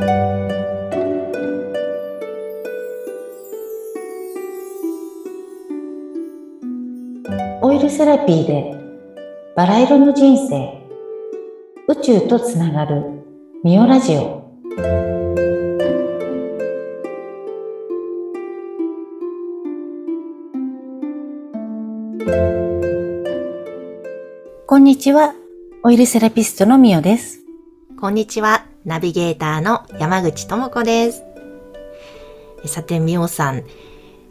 オイルセラピーでバラ色の人生。宇宙とつながるミオラジオ。こんにちは。オイルセラピストのミオです。こんにちは。ナビゲーターの山口智子です。さて、みおさん、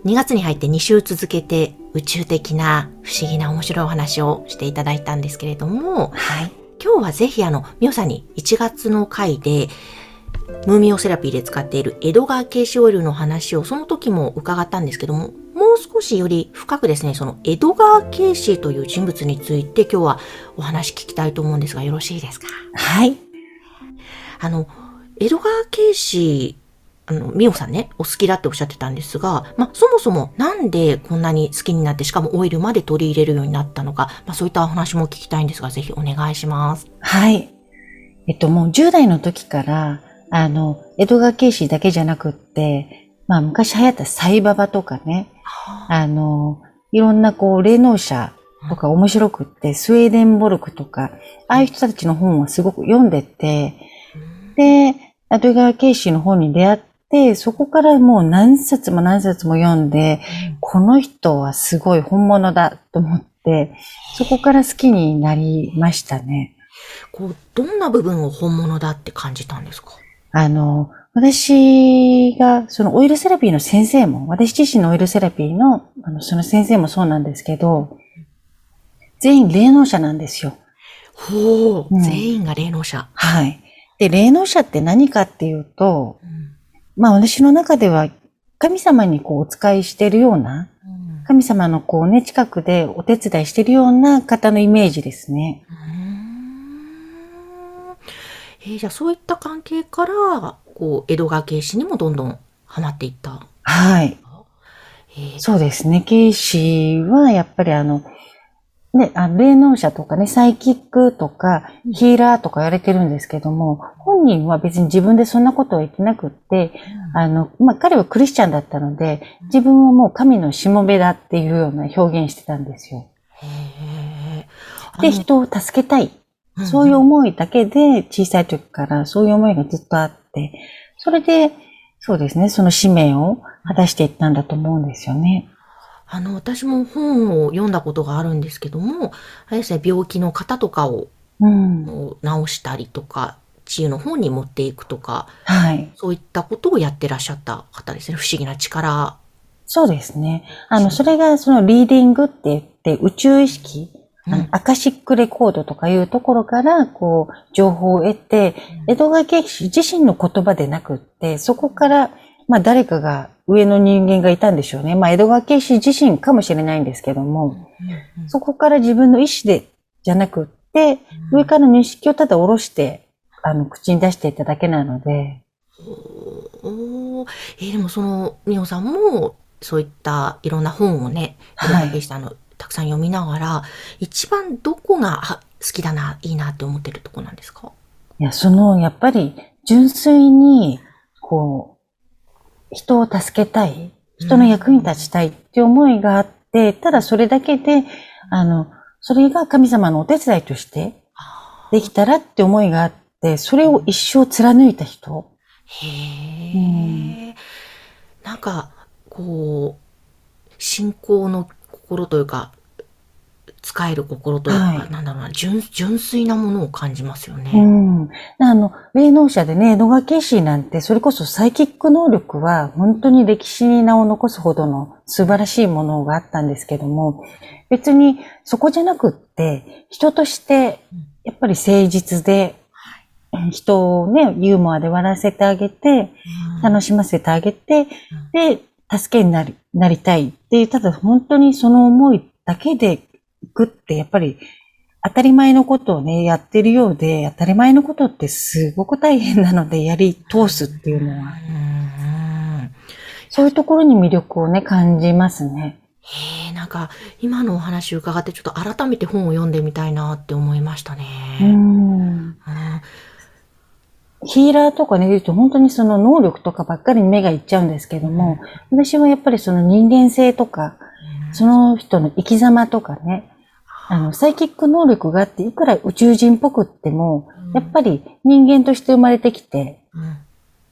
2月に入って2週続けて宇宙的な不思議な面白いお話をしていただいたんですけれども、はい。今日はぜひあの、みおさんに1月の回で、ムーミオセラピーで使っている江戸川慶シオイルの話をその時も伺ったんですけども、もう少しより深くですね、その江戸川慶氏という人物について今日はお話聞きたいと思うんですがよろしいですか？はいあの、江戸川慶氏、あの、美穂さんね、お好きだっておっしゃってたんですが、まあ、そもそもなんでこんなに好きになって、しかもオイルまで取り入れるようになったのか、まあ、そういったお話も聞きたいんですが、ぜひお願いします。はい。えっと、もう10代の時から、あの、江戸川慶氏だけじゃなくって、まあ、昔流行ったサイババとかね、あの、いろんなこう、霊能者とか面白くって、スウェーデンボルクとか、ああいう人たちの本をすごく読んでて、で、江戸川慶氏の本に出会って、そこからもう何冊も何冊も読んで、この人はすごい本物だと思って、そこから好きになりましたね。こう、どんな部分を本物だって感じたんですか？あの、私が、そのオイルセラピーの先生も、私自身のオイルセラピーの、あの、その先生もそうなんですけど、全員霊能者なんですよ。ほう、うん全員が霊能者。はい。で、霊能者って何かっていうと、うんまあ私の中では神様にこうお使いしてるような、神様のこうね、近くでお手伝いしてるような方のイメージですね。えーじゃあそういった関係から、こう、江戸川慶氏にもどんどんハマっていった。はい。えーそうですね。ケイシーはやっぱりあの、ね、あの霊能者とかね、サイキックとか、ヒーラーとか言われてるんですけども、本人は別に自分でそんなことは言ってなくって、あの、まあ、彼はクリスチャンだったので、自分はもう神のしもべだっていうような表現してたんですよ。で、人を助けたい。そういう思いだけで小さい時からそういう思いがずっとあって、それで、そうですね、その使命を果たしていったんだと思うんですよね。あの、私も本を読んだことがあるんですけども、あれですね、病気の方とかをうん。治したりとか、治癒の方に持っていくとか、はい。そういったことをやってらっしゃった方ですね。不思議な力。そうですね。あの、それがそのリーディングって言って宇宙意識、うんアカシックレコードとかいうところから、こう、情報を得て、江戸川慶氏自身の言葉でなくって、そこから、まあ誰かが、上の人間がいたんでしょうね。まあ江戸川慶氏自身かもしれないんですけども、そこから自分の意思で、じゃなくって、上からの認識をただ下ろして、あの、口に出していただけなので、おー。えーでもその、みおさんも、そういったいろんな本をね、はのたくさん読みながら、一番どこがあ好きだな、いいなって思ってるとこなんですか？いや、その、やっぱり、純粋に、こう、人を助けたい、人の役に立ちたいっていう思いがあって、ただそれだけで、あの、それが神様のお手伝いとしてできたらって思いがあって、それを一生貫いた人。へえ、なんか、こう、信仰の心というか、使える心というか、はいなんだろうな純、純粋なものを感じますよね。うん。あの、霊能者でね、江戸川慶氏なんて、それこそサイキック能力は本当に歴史に名を残すほどの素晴らしいものがあったんですけども、別にそこじゃなくって、人として、やっぱり誠実で、人をね、ユーモアで笑わせてあげて、うん楽しませてあげて、で、助けになり、なりたいっていう、ただ本当にその思いだけでいくって、やっぱり当たり前のことをね、やってるようで、当たり前のことってすごく大変なので、やり通すっていうのは、うんそういうところに魅力をね、感じますね。へえ、なんか、今のお話を伺って、ちょっと改めて本を読んでみたいなって思いましたね。ううんん。ヒーラーとかね、言うと本当にその能力とかばっかりに目がいっちゃうんですけども、私はやっぱりその人間性とか、その人の生き様とかね、あの、サイキック能力があって、いくら宇宙人っぽくっても、やっぱり人間として生まれてきて、うん。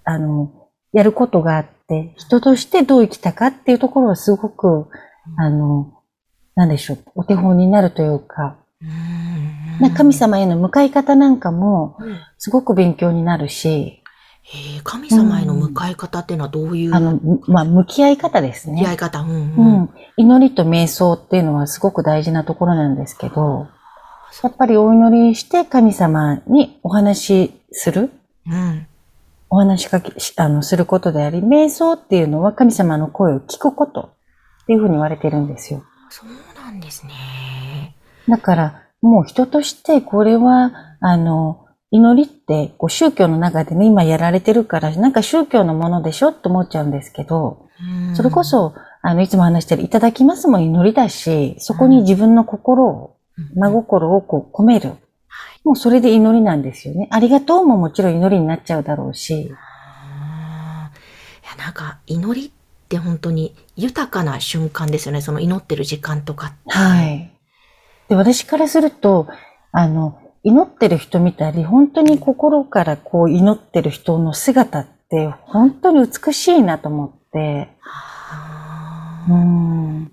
あの、やることがあって、人としてどう生きたかっていうところはすごく、あの、なんでしょう、お手本になるというか、うん。な神様への向かい方なんかも、うん。すごく勉強になるし、へえ神様への向かい方っていうのはどういうあの、むまあ、向き合い方ですね。向き合い方、うんううんん。祈りと瞑想っていうのはすごく大事なところなんですけど、やっぱりお祈りして神様にお話しする、うんお話しかけ、しあの、することであり、瞑想っていうのは神様の声を聞くことっていうふうに言われてるんですよ。そうなんですね。だから、もう人としてこれは、あの、祈りってこう宗教の中でね、今やられてるから、なんか宗教のものでしょって思っちゃうんですけど、うんそれこ、そ、あの、いつも話してる、いただきますも祈りだし、そこに自分の心を、真心をこう込める。もうそれで祈りなんですよね。ありがとうももちろん祈りになっちゃうだろうし。いや、なんか、祈りって本当に豊かな瞬間ですよね。その祈ってる時間とかって。はい。で、私からすると、あの、祈ってる人見たり、本当に心からこう祈ってる人の姿って、本当に美しいなと思って、あーうん。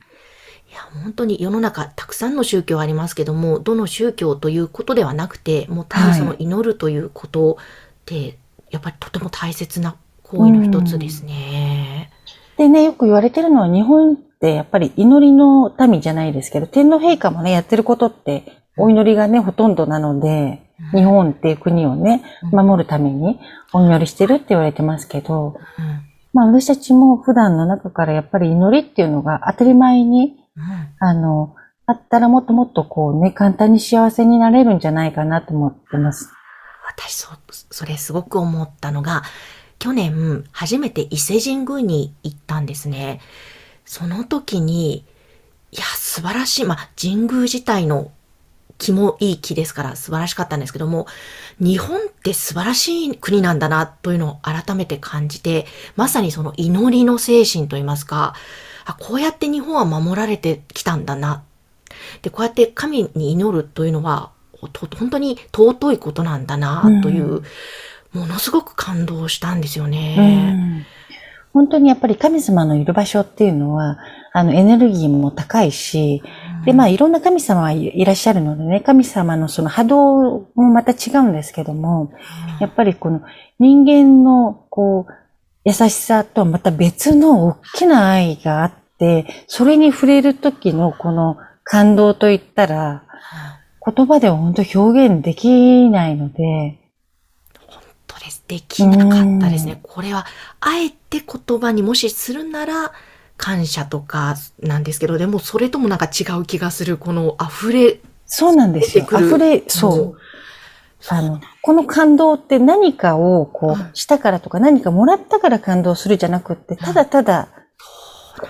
いや、本当に世の中たくさんの宗教ありますけども、どの宗教ということではなくて、もう単にその祈るということって、やっぱりとても大切な行為の一つですね。でね、よく言われてるのは日本ってやっぱり祈りの民じゃないですけど、天皇陛下もね、やってることってお祈りがね、ほとんどなので、日本っていう国をね、守るためにお祈りしてるって言われてますけど、うんまあ私たちも普段の中からやっぱり祈りっていうのが当たり前に、うんあの、あったらもっともっとこうね、簡単に幸せになれるんじゃないかなと思ってます。私そ、それすごく思ったのが、去年初めて伊勢神宮に行ったんですね。その時に、いや、素晴らしい。まあ、神宮自体の気もいい気ですから素晴らしかったんですけども、日本って素晴らしい国なんだなというのを改めて感じて、まさにその祈りの精神といいますか、あこうやって日本は守られてきたんだな。で、こうやって神に祈るというのは、と本当に尊いことなんだなという、ものすごく感動したんですようね。ん本当にやっぱり神様のいる場所っていうのは、あのエネルギーも高いし、で、まあいろんな神様はいいらっしゃるのでね、神様のその波動もまた違うんですけども、やっぱりこの人間のこう、優しさとはまた別の大きな愛があって、それに触れる時のこの感動といったら、言葉では本当表現できないので、できなかったですね。これは、あえて言葉にもしするなら、感謝とかなんですけど、でもそれともなんか違う気がする、この溢れ、そうなんですよ。溢れ、そう。あの、この感動って何かをこうしたからとか何かもらったから感動するじゃなくって、ただただ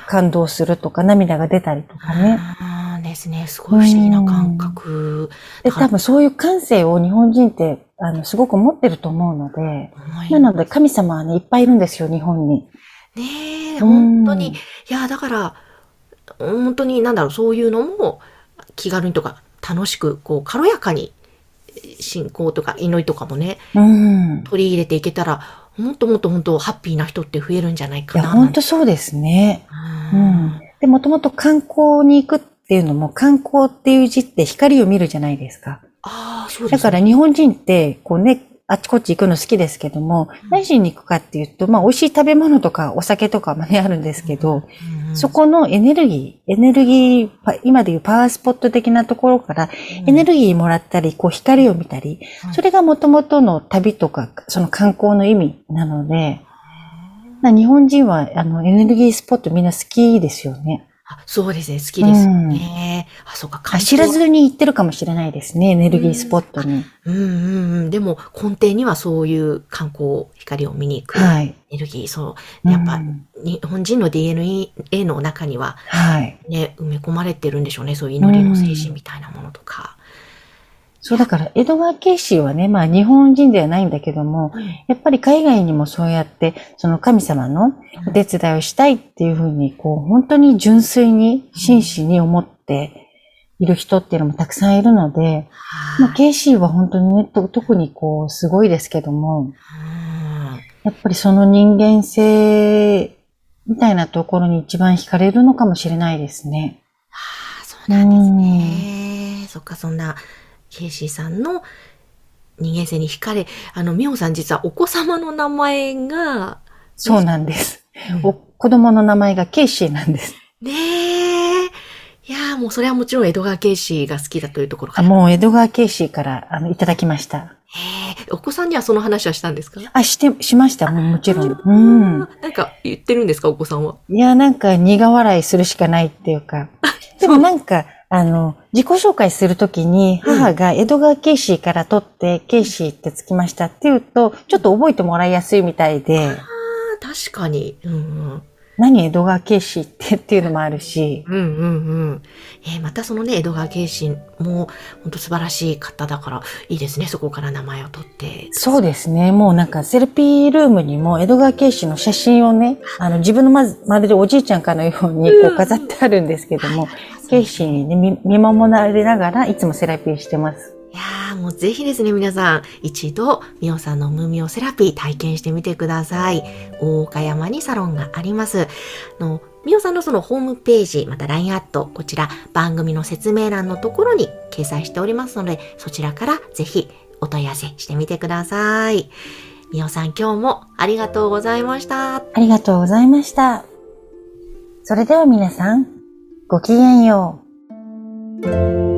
感動するとか涙が出たりとかね。あーですね。すごい不思議な感覚。で、多分そういう感性を日本人って、あの、すごく持ってると思うので、なので神様はね、いっぱいいるんですよ、日本に。ねえ、うん本当に。いや、だから、本当に、なんだろう、そういうのも気軽にとか、楽しく、こう、軽やかに、信仰とか祈りとかもね、うん。取り入れていけたら、もっともっと本当、ハッピーな人って増えるんじゃないいや、かな。本当そうですね。ううんん。で、もともと観光に行くっていうのも、観光っていう字って光を見るじゃないですか。ああ、そうですだから日本人って、こうね、あっちこっち行くの好きですけども、何しに行くかっていうと、まあ美味しい食べ物とかお酒とかもね、あるんですけど、そこのエネルギー、エネルギー、パ今でいうパワースポット的なところから、エネルギーもらったり、こう光を見たり、うんそれがもともとの旅とか、その観光の意味なので、まあ日本人はあのエネルギースポットみんな好きですよね。あそうですね、好きですよね。あ、そうか、あ知らずに行ってるかもしれないですね、エネルギースポットに。うんうんうん。でも、根底にはそういう観光、光を見に行くエはい。ネルギー、そう、やっぱ、うん日本人の DNA の中には、はい。ね、埋め込まれてるんでしょうね。そういう祈りの精神みたいなものとか。そうだから、江戸川慶子はね、まあ日本人ではないんだけども、やっぱり海外にもそうやって、その神様のお手伝いをしたいっていうふうに、こう、本当に純粋に、真摯に思っている人っていうのもたくさんいるので、まあ、はい。ケイシーは本当にね、と特にこう、すごいですけども、うんやっぱりその人間性みたいなところに一番惹かれるのかもしれないですね。あそうなんですね。そっか、そんな、ケイシーさんの人間性に惹かれ、あの、ミオさん実はお子様の名前が、そうなんです。おお子供の名前がケイシーなんです。ねえ。いやーもうそれはもちろん江戸川慶氏が好きだというところかあら。もうエドガー・ケイシーからあのいただきました。へえ。お子さんにはその話はしたんですか？あ、して、しました。もうもちろん。うあん。ーなんか言ってるんですか、お子さんは？いや、なんか苦笑いするしかないっていうか。でもなんか、あの、自己紹介するときに、母がエドガー・ケイシーから取って、ケイシーってつきましたって言うと、ちょっと覚えてもらいやすいみたいで、ああ、確かに。うんうん。何エドガー・ケイシーってっていうのもあるし、うんうんうん。えーまたそのね、江戸川慶氏も、本当素晴らしい方だから、いいですね、そこから名前を取って。そうですね。もうなんかセルピールームにも江戸川慶氏の写真をね、あの自分のまず、まるでおじいちゃんかのようにこう飾ってあるんですけども、慶氏にね、見見守られながらいつもセラピーしてます。いやーもうぜひですね、皆さん、一度、みおさんの無ミオセラピー体験してみてください。大岡山にサロンがあります。の、みおさんのそのホームページ、また LINE アット、こちら番組の説明欄のところに掲載しておりますので、そちらからぜひお問い合わせしてみてください。みおさん今日もありがとうございました。ありがとうございました。それでは皆さん、ごきげんよう。